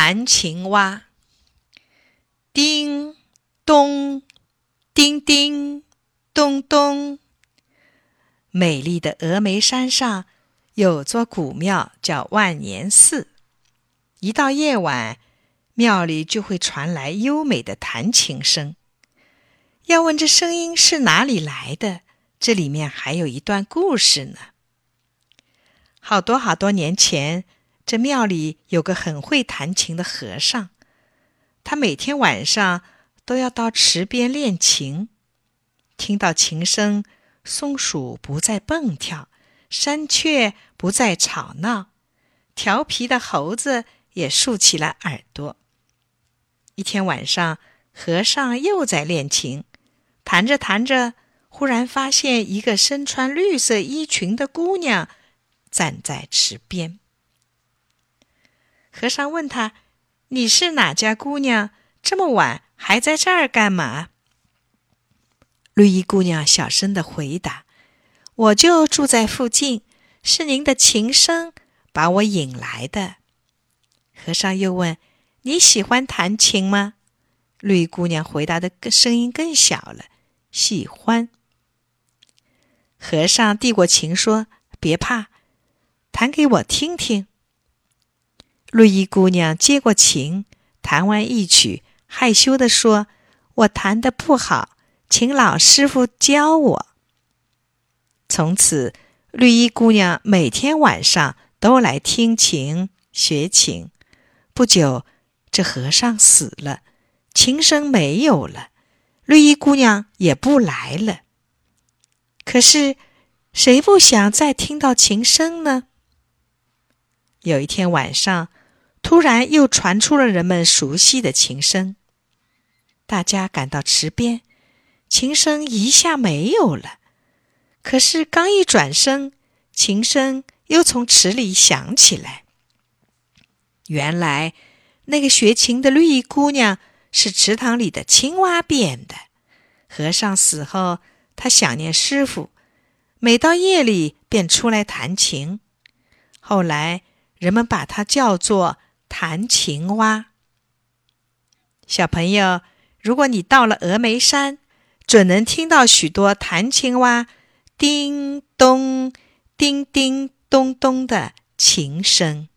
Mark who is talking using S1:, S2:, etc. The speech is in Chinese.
S1: 弹琴蛙，叮咚，叮叮咚咚。美丽的峨眉山上有座古庙，叫万年寺。一到夜晚，庙里就会传来优美的弹琴声。要问这声音是哪里来的，这里面还有一段故事呢。好多好多年前。这庙里有个很会弹琴的和尚，他每天晚上都要到池边练琴。听到琴声，松鼠不再蹦跳，山雀不再吵闹，调皮的猴子也竖起了耳朵。一天晚上，和尚又在练琴，弹着弹着，忽然发现一个身穿绿色衣裙的姑娘站在池边。和尚问他：“你是哪家姑娘？这么晚还在这儿干嘛？”绿衣姑娘小声的回答：“我就住在附近，是您的琴声把我引来的。”和尚又问：“你喜欢弹琴吗？”绿衣姑娘回答的声音更小了：“喜欢。”和尚递过琴说：“别怕，弹给我听听。”绿衣姑娘接过琴，弹完一曲，害羞地说：“我弹的不好，请老师傅教我。”从此，绿衣姑娘每天晚上都来听琴学琴。不久，这和尚死了，琴声没有了，绿衣姑娘也不来了。可是，谁不想再听到琴声呢？有一天晚上。突然又传出了人们熟悉的琴声，大家赶到池边，琴声一下没有了。可是刚一转身，琴声又从池里响起来。原来那个学琴的绿衣姑娘是池塘里的青蛙变的。和尚死后，他想念师傅，每到夜里便出来弹琴。后来人们把它叫做。弹琴蛙，小朋友，如果你到了峨眉山，准能听到许多弹琴蛙叮咚、叮叮咚咚的琴声。